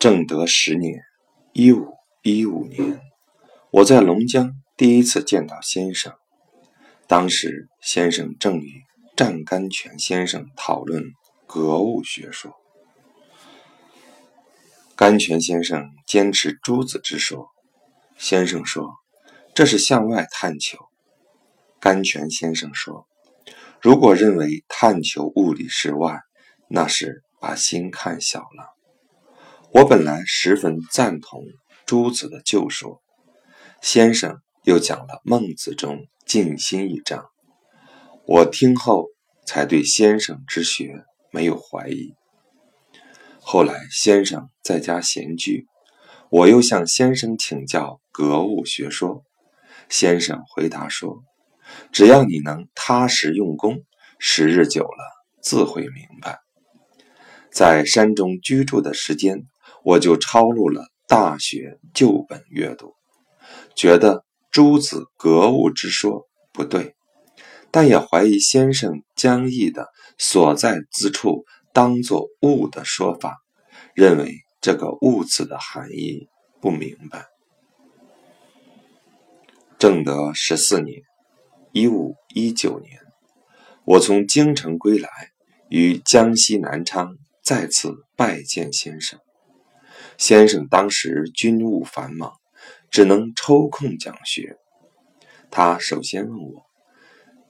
正德十年（一五一五年），我在龙江第一次见到先生。当时先生正与湛甘泉先生讨论格物学说。甘泉先生坚持诸子之说，先生说这是向外探求。甘泉先生说，如果认为探求物理是外，那是把心看小了。我本来十分赞同朱子的旧说，先生又讲了孟子中静心一章，我听后才对先生之学没有怀疑。后来先生在家闲居，我又向先生请教格物学说，先生回答说：“只要你能踏实用功，时日久了自会明白。”在山中居住的时间。我就抄录了《大学》旧本阅读，觉得诸子格物之说不对，但也怀疑先生将义的所在之处当作物的说法，认为这个物字的含义不明白。正德十四年（一五一九年），我从京城归来，于江西南昌再次拜见先生。先生当时军务繁忙，只能抽空讲学。他首先问我：“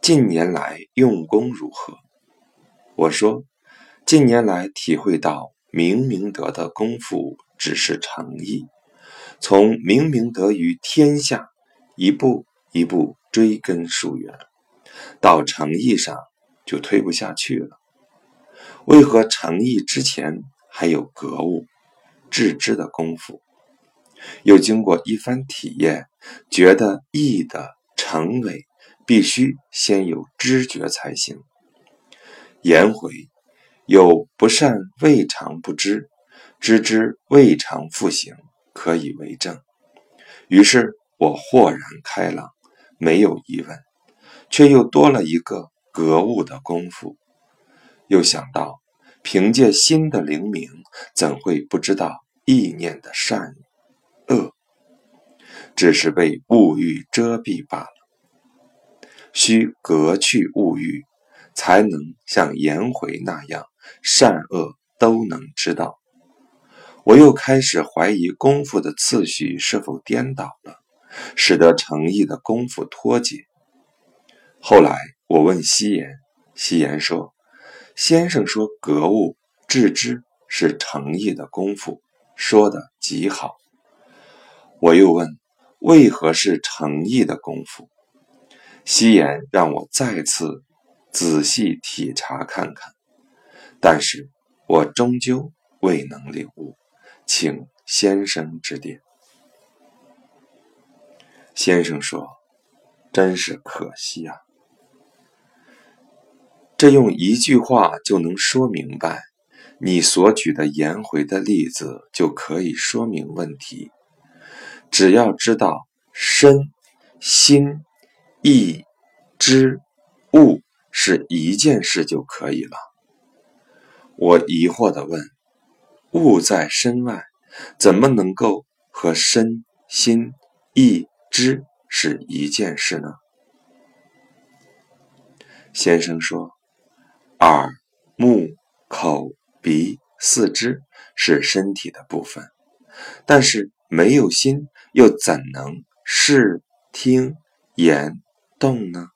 近年来用功如何？”我说：“近年来体会到明明德的功夫只是诚意，从明明德于天下一步一步追根溯源，到诚意上就推不下去了。为何诚意之前还有格物？”致知的功夫，又经过一番体验，觉得义的成为必须先有知觉才行。颜回有不善未尝不知，知之未尝复行，可以为证。于是我豁然开朗，没有疑问，却又多了一个格物的功夫。又想到。凭借心的灵敏，怎会不知道意念的善恶？只是被物欲遮蔽罢了。需革去物欲，才能像颜回那样善恶都能知道。我又开始怀疑功夫的次序是否颠倒了，使得诚意的功夫脱节。后来我问西言，西言说。先生说：“格物致知是诚意的功夫，说的极好。”我又问：“为何是诚意的功夫？”西言让我再次仔细体察看看，但是我终究未能领悟，请先生指点。先生说：“真是可惜啊。”这用一句话就能说明白，你所举的颜回的例子就可以说明问题。只要知道身、心、意、知、物是一件事就可以了。我疑惑地问：物在身外，怎么能够和身、心、意、知是一件事呢？先生说。耳、目、口、鼻、四肢是身体的部分，但是没有心，又怎能视、听、言、动呢？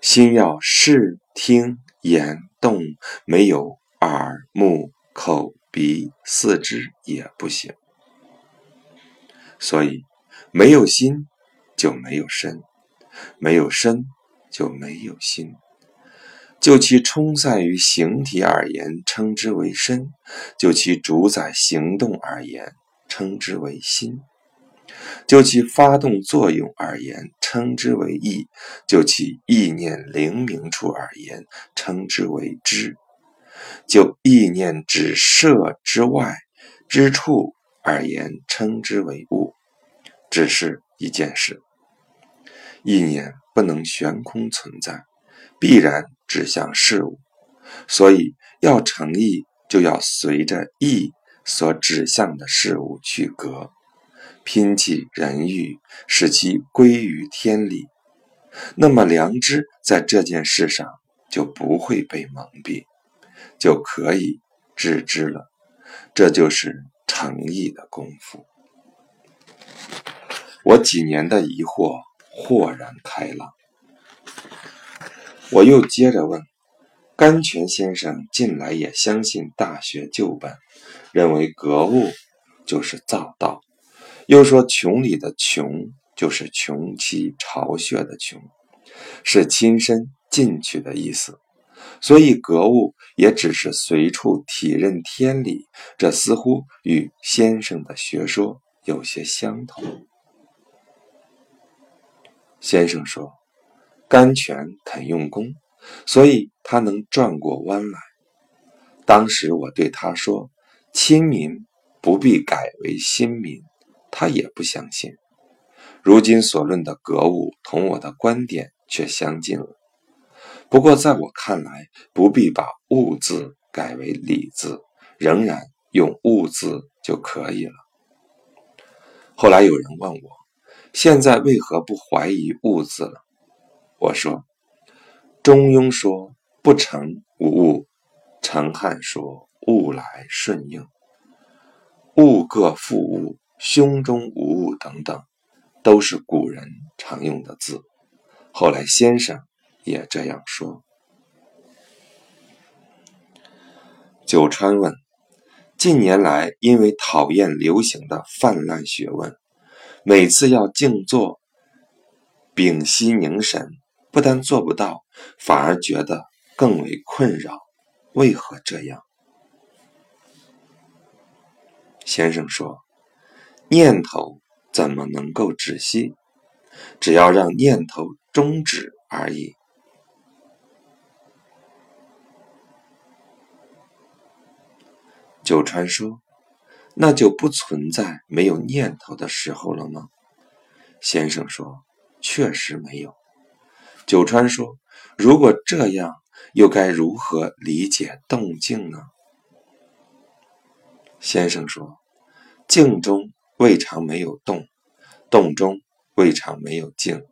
心要视、听、言、动，没有耳、目、口、鼻、四肢也不行。所以，没有心就没有身，没有身就没有心。就其充散于形体而言，称之为身；就其主宰行动而言，称之为心；就其发动作用而言，称之为意；就其意念灵明处而言，称之为知；就意念指摄之外之处而言，称之为物。只是一件事，意念不能悬空存在。必然指向事物，所以要诚意，就要随着意所指向的事物去格，拼其人欲，使其归于天理，那么良知在这件事上就不会被蒙蔽，就可以致知了。这就是诚意的功夫。我几年的疑惑豁然开朗。我又接着问：甘泉先生近来也相信大学旧本，认为格物就是造道，又说穷里的穷就是穷其巢穴的穷，是亲身进去的意思。所以格物也只是随处体认天理，这似乎与先生的学说有些相同。先生说：“甘泉肯用功，所以他能转过弯来。”当时我对他说：“亲民不必改为新民。”他也不相信。如今所论的格物，同我的观点却相近了。不过在我看来，不必把“物”字改为“理”字，仍然用“物”字就可以了。后来有人问我。现在为何不怀疑物字了？我说：“中庸说不成无物，陈汉说物来顺应，物各复物，胸中无物等等，都是古人常用的字。后来先生也这样说。”九川问：“近年来因为讨厌流行的泛滥学问。”每次要静坐、屏息凝神，不但做不到，反而觉得更为困扰。为何这样？先生说：“念头怎么能够止息？只要让念头终止而已。”九川说。那就不存在没有念头的时候了吗？先生说：“确实没有。”九川说：“如果这样，又该如何理解动静呢？”先生说：“静中未尝没有动，动中未尝没有静。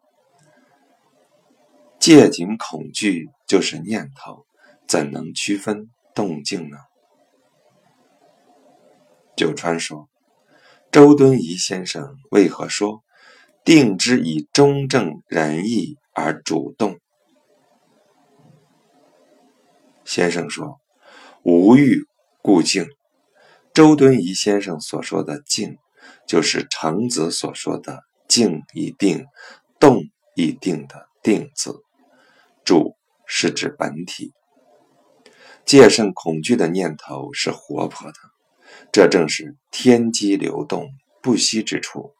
戒紧恐惧就是念头，怎能区分动静呢？”九川说：“周敦颐先生为何说定之以中正仁义而主动？”先生说：“无欲故静。”周敦颐先生所说的“静”，就是程子所说的“静以定，动以定”的“定”字。主是指本体，戒慎恐惧的念头是活泼的。这正是天机流动不息之处。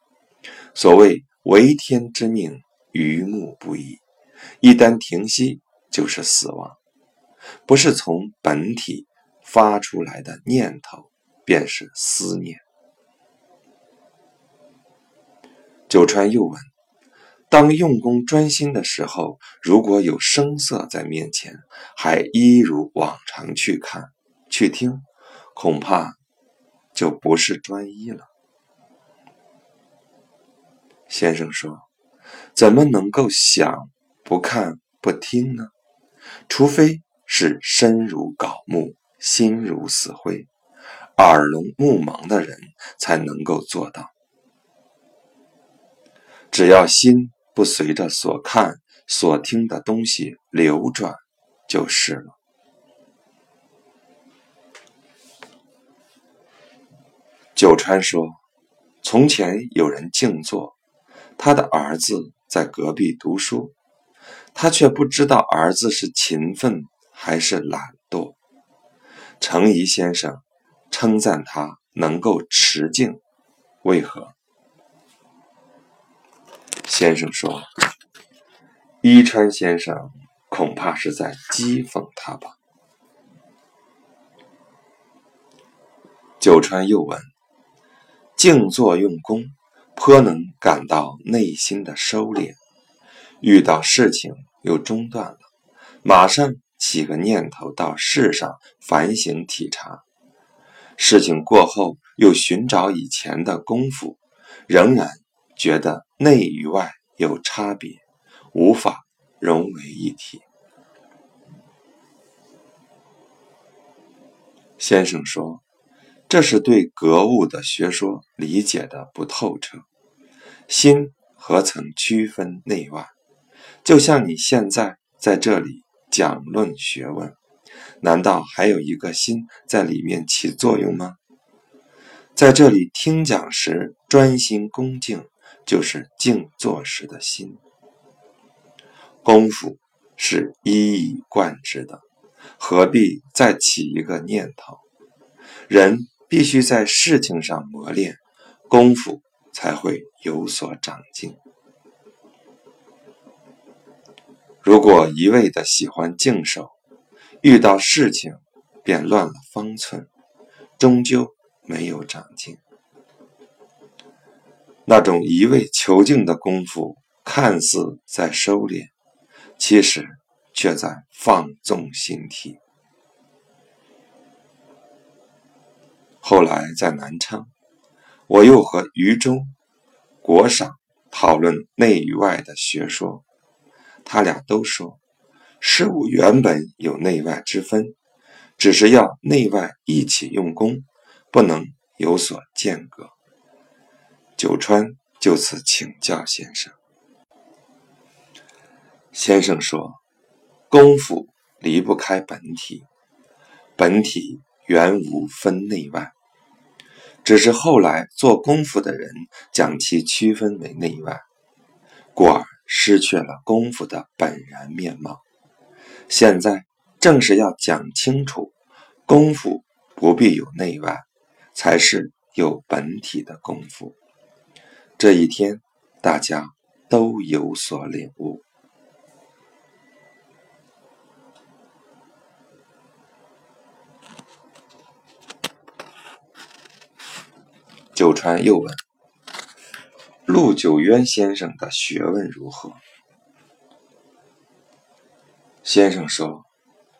所谓为天之命，于目不移。一旦停息，就是死亡。不是从本体发出来的念头，便是思念。九川又问：当用功专心的时候，如果有声色在面前，还一如往常去看、去听，恐怕。就不是专一了。先生说：“怎么能够想不看不听呢？除非是身如槁木，心如死灰，耳聋目盲的人才能够做到。只要心不随着所看所听的东西流转，就是了。”九川说：“从前有人静坐，他的儿子在隔壁读书，他却不知道儿子是勤奋还是懒惰。程颐先生称赞他能够持静，为何？”先生说：“伊川先生恐怕是在讥讽他吧。”九川又问。静坐用功，颇能感到内心的收敛。遇到事情又中断了，马上起个念头到事上反省体察。事情过后又寻找以前的功夫，仍然觉得内与外有差别，无法融为一体。先生说：“这是对格物的学说理解的不透彻。心何曾区分内外？就像你现在在这里讲论学问，难道还有一个心在里面起作用吗？在这里听讲时专心恭敬，就是静坐时的心。功夫是一以贯之的。”何必再起一个念头？人必须在事情上磨练功夫，才会有所长进。如果一味的喜欢静守，遇到事情便乱了方寸，终究没有长进。那种一味求静的功夫，看似在收敛，其实。却在放纵形体。后来在南昌，我又和余中、国赏讨论内与外的学说，他俩都说，事物原本有内外之分，只是要内外一起用功，不能有所间隔。九川就此请教先生，先生说。功夫离不开本体，本体原无分内外，只是后来做功夫的人将其区分为内外，故而失去了功夫的本然面貌。现在正是要讲清楚，功夫不必有内外，才是有本体的功夫。这一天，大家都有所领悟。九川又问：“陆九渊先生的学问如何？”先生说：“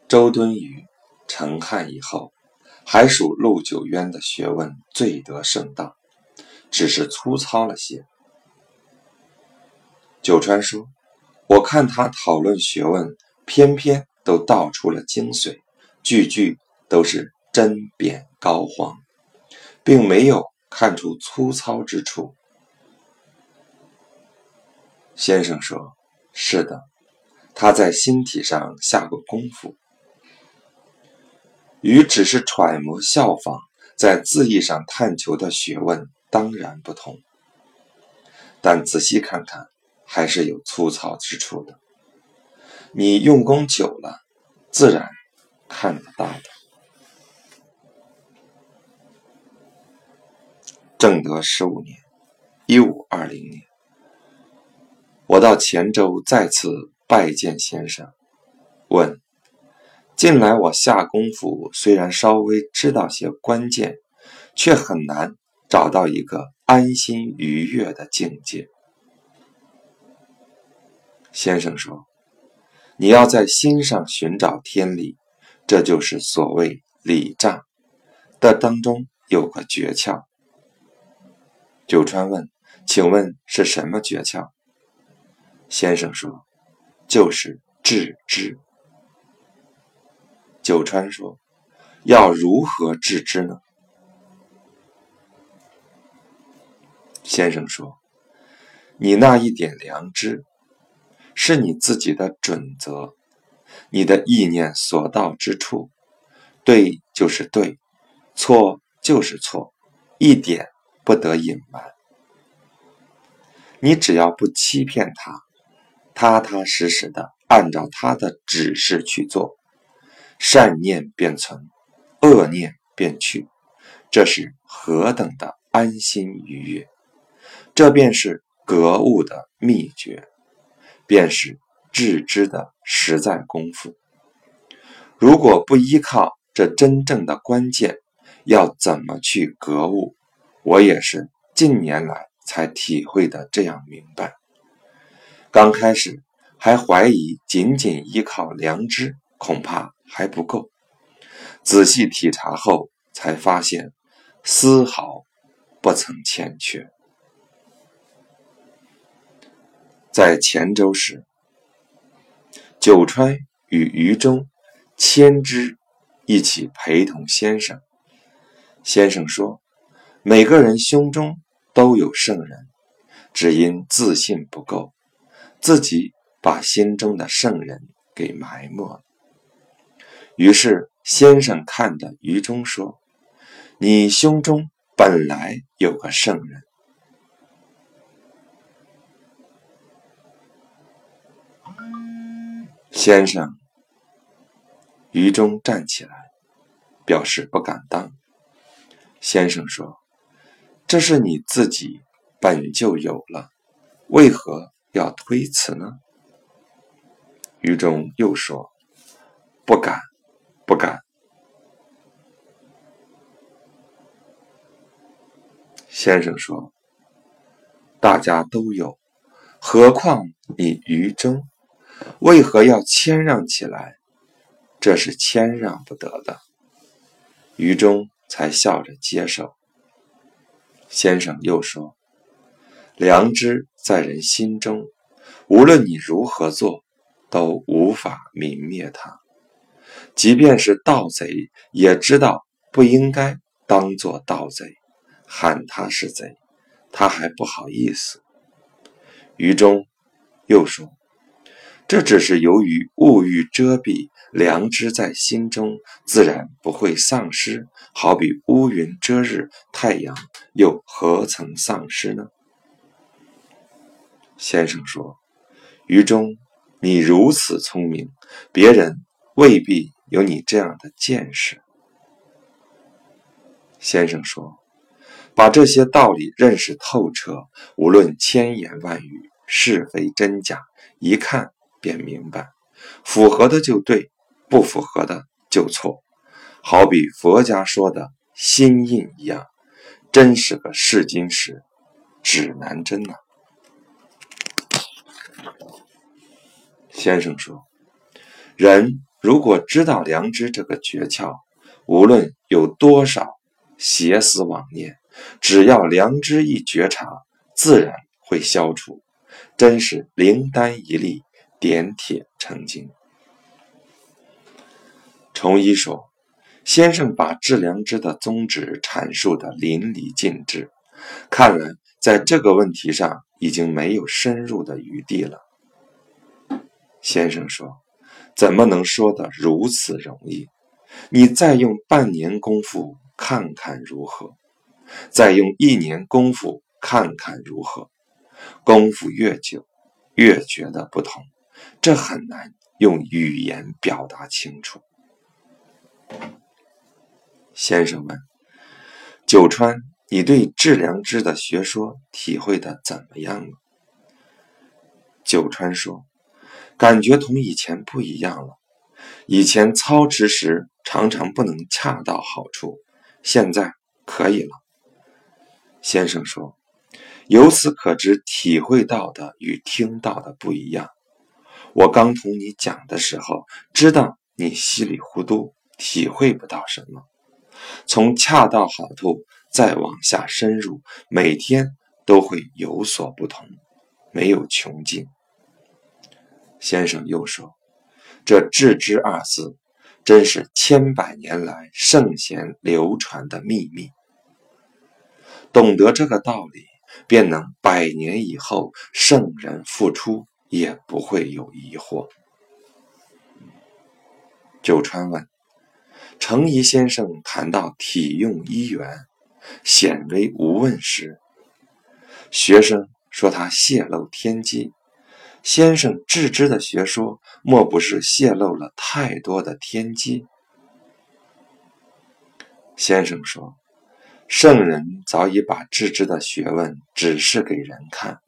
周敦颐、陈汉以后，还属陆九渊的学问最得盛当，只是粗糙了些。”九川说：“我看他讨论学问，偏偏都道出了精髓，句句都是针砭高荒，并没有。”看出粗糙之处，先生说：“是的，他在心体上下过功夫，与只是揣摩效仿，在字义上探求的学问当然不同。但仔细看看，还是有粗糙之处的。你用功久了，自然看得到的。”正德十五年（一五二零年），我到黔州再次拜见先生，问：近来我下功夫，虽然稍微知道些关键，却很难找到一个安心愉悦的境界。先生说：“你要在心上寻找天理，这就是所谓礼障的当中有个诀窍。”九川问：“请问是什么诀窍？”先生说：“就是致知。”九川说：“要如何致知呢？”先生说：“你那一点良知，是你自己的准则，你的意念所到之处，对就是对，错就是错，一点。”不得隐瞒，你只要不欺骗他，踏踏实实的按照他的指示去做，善念便存，恶念便去，这是何等的安心愉悦！这便是格物的秘诀，便是致知的实在功夫。如果不依靠这真正的关键，要怎么去格物？我也是近年来才体会的这样明白。刚开始还怀疑，仅仅依靠良知恐怕还不够。仔细体察后，才发现丝毫不曾欠缺。在黔州时，九川与余中千之一起陪同先生。先生说：“每个人胸中都有圣人，只因自信不够，自己把心中的圣人给埋没了。”于是先生看着余中说：“你胸中本来有个圣人。”先生，于中站起来，表示不敢当。先生说：“这是你自己本就有了，为何要推辞呢？”于中又说：“不敢，不敢。”先生说：“大家都有，何况你于中？”为何要谦让起来？这是谦让不得的。于中才笑着接受。先生又说：“良知在人心中，无论你如何做，都无法泯灭它。即便是盗贼，也知道不应该当做盗贼，喊他是贼，他还不好意思。”于中又说。这只是由于物欲遮蔽，良知在心中自然不会丧失。好比乌云遮日，太阳又何曾丧失呢？先生说：“于中，你如此聪明，别人未必有你这样的见识。”先生说：“把这些道理认识透彻，无论千言万语，是非真假，一看。”便明白，符合的就对，不符合的就错。好比佛家说的心印一样，真是个试金石，指南针呐。先生说，人如果知道良知这个诀窍，无论有多少邪思妄念，只要良知一觉察，自然会消除。真是灵丹一粒。点铁成金。崇一说：“先生把致良知的宗旨阐述的淋漓尽致，看来在这个问题上已经没有深入的余地了。”先生说：“怎么能说的如此容易？你再用半年功夫看看如何？再用一年功夫看看如何？功夫越久，越觉得不同。”这很难用语言表达清楚。先生问：“九川，你对致良知的学说体会的怎么样了？”九川说：“感觉同以前不一样了。以前操持时常常不能恰到好处，现在可以了。”先生说：“由此可知，体会到的与听到的不一样。”我刚同你讲的时候，知道你稀里糊涂，体会不到什么。从恰到好处再往下深入，每天都会有所不同，没有穷尽。先生又说：“这致知二字，真是千百年来圣贤流传的秘密。懂得这个道理，便能百年以后圣人复出。”也不会有疑惑。九川问：“程颐先生谈到体用一元，显为无问时，学生说他泄露天机。先生致知的学说，莫不是泄露了太多的天机？”先生说：“圣人早已把致知的学问指示给人看。”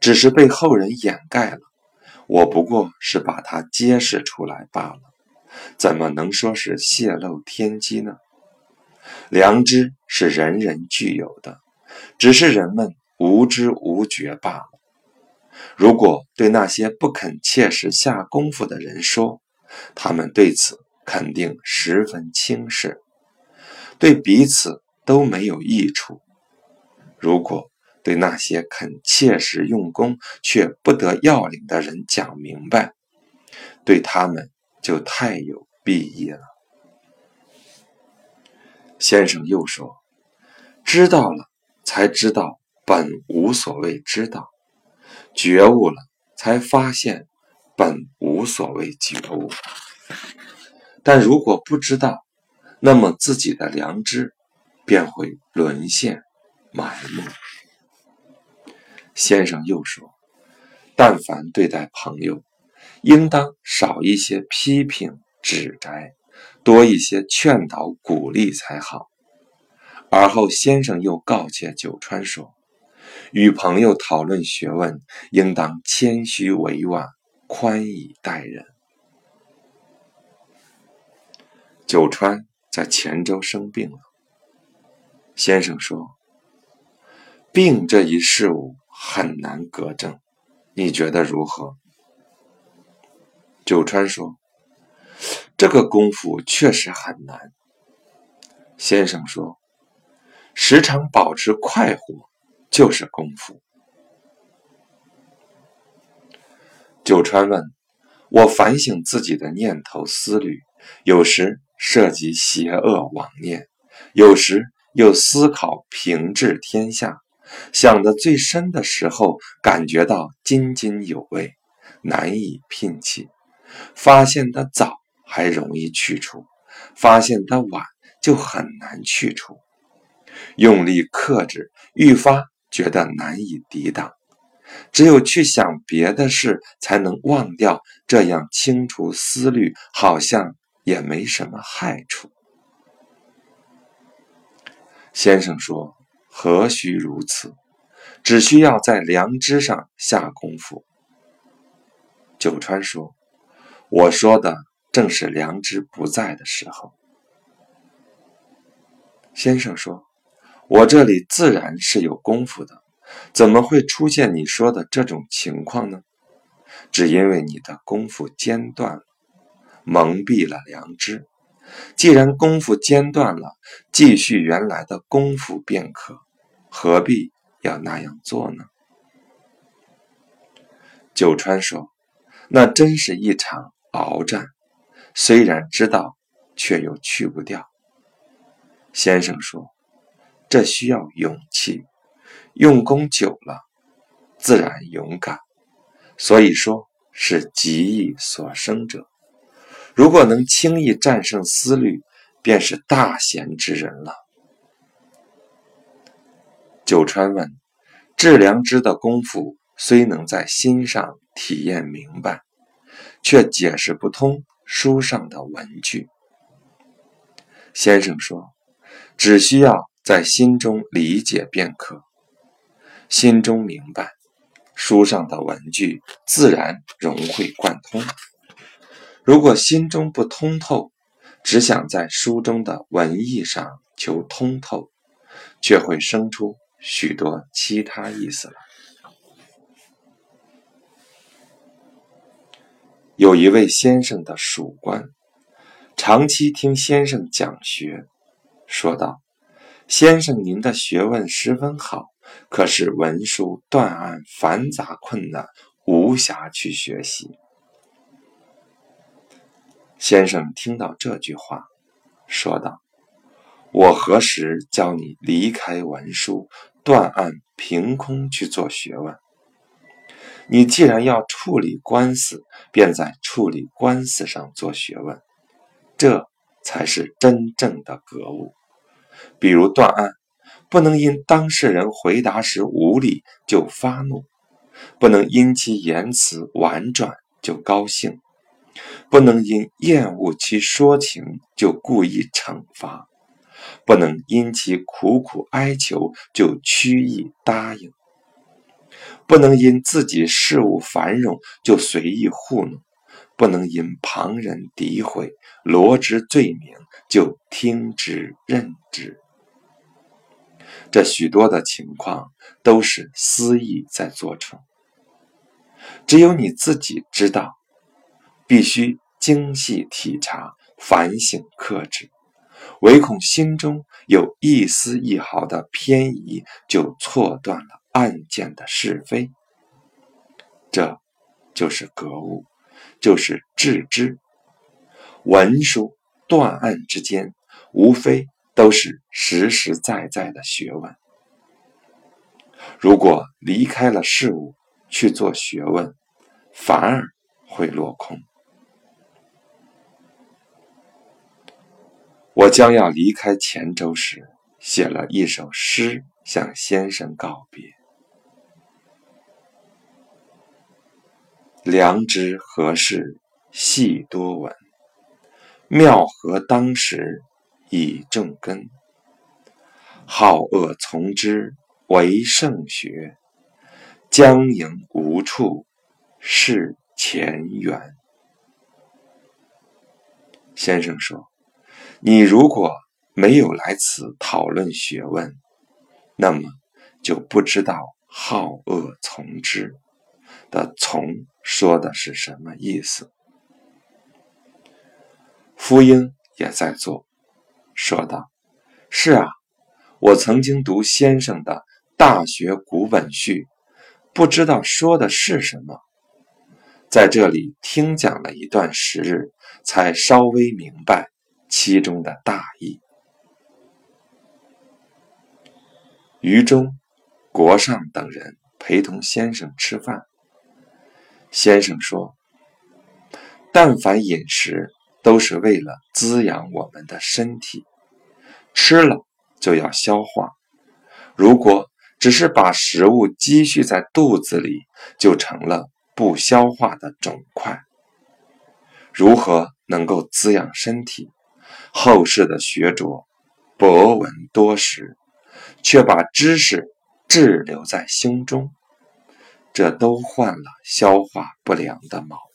只是被后人掩盖了，我不过是把它揭示出来罢了，怎么能说是泄露天机呢？良知是人人具有的，只是人们无知无觉罢了。如果对那些不肯切实下功夫的人说，他们对此肯定十分轻视。对彼此都没有益处。如果对那些肯切实用功却不得要领的人讲明白，对他们就太有裨益了。先生又说：“知道了，才知道本无所谓知道；觉悟了，才发现本无所谓觉悟。但如果不知道，那么自己的良知便会沦陷埋没。”先生又说：“但凡对待朋友，应当少一些批评指摘，多一些劝导鼓励才好。”而后，先生又告诫九川说：“与朋友讨论学问，应当谦虚委婉，宽以待人。”九川在泉州生病了，先生说：“病这一事物。”很难格正，你觉得如何？九川说：“这个功夫确实很难。”先生说：“时常保持快活就是功夫。”九川问：“我反省自己的念头思虑，有时涉及邪恶妄念，有时又思考平治天下。”想得最深的时候，感觉到津津有味，难以摒弃；发现的早还容易去除，发现的晚就很难去除。用力克制，愈发觉得难以抵挡。只有去想别的事，才能忘掉。这样清除思虑，好像也没什么害处。先生说。何须如此？只需要在良知上下功夫。九川说：“我说的正是良知不在的时候。”先生说：“我这里自然是有功夫的，怎么会出现你说的这种情况呢？只因为你的功夫间断了，蒙蔽了良知。既然功夫间断了，继续原来的功夫便可。”何必要那样做呢？九川说：“那真是一场鏖战，虽然知道，却又去不掉。”先生说：“这需要勇气，用功久了，自然勇敢。所以说是极意所生者。如果能轻易战胜思虑，便是大贤之人了。”九川问：“治良知的功夫虽能在心上体验明白，却解释不通书上的文句。”先生说：“只需要在心中理解便可，心中明白，书上的文句自然融会贯通。如果心中不通透，只想在书中的文意上求通透，却会生出。”许多其他意思了。有一位先生的属官，长期听先生讲学，说道：“先生，您的学问十分好，可是文书断案繁杂困难，无暇去学习。”先生听到这句话，说道。我何时教你离开文书，断案凭空去做学问？你既然要处理官司，便在处理官司上做学问，这才是真正的格物。比如断案，不能因当事人回答时无礼就发怒，不能因其言辞婉转就高兴，不能因厌恶其说情就故意惩罚。不能因其苦苦哀求就屈意答应，不能因自己事务繁荣就随意糊弄，不能因旁人诋毁罗织罪名就听之任之。这许多的情况都是私意在做成，只有你自己知道，必须精细体察、反省克制。唯恐心中有一丝一毫的偏移，就错断了案件的是非。这，就是格物，就是致知。文书断案之间，无非都是实实在在的学问。如果离开了事物去做学问，反而会落空。我将要离开黔州时，写了一首诗向先生告别。良知何事细多闻，妙合当时以正根。好恶从之为圣学，将迎无处是前缘。先生说。你如果没有来此讨论学问，那么就不知道“好恶从之”的“从”说的是什么意思。夫英也在做，说道：“是啊，我曾经读先生的《大学古本序》，不知道说的是什么，在这里听讲了一段时日，才稍微明白。”其中的大意。余中、国上等人陪同先生吃饭。先生说：“但凡饮食，都是为了滋养我们的身体，吃了就要消化。如果只是把食物积蓄在肚子里，就成了不消化的肿块。如何能够滋养身体？”后世的学者博闻多识，却把知识滞留在心中，这都患了消化不良的毛病。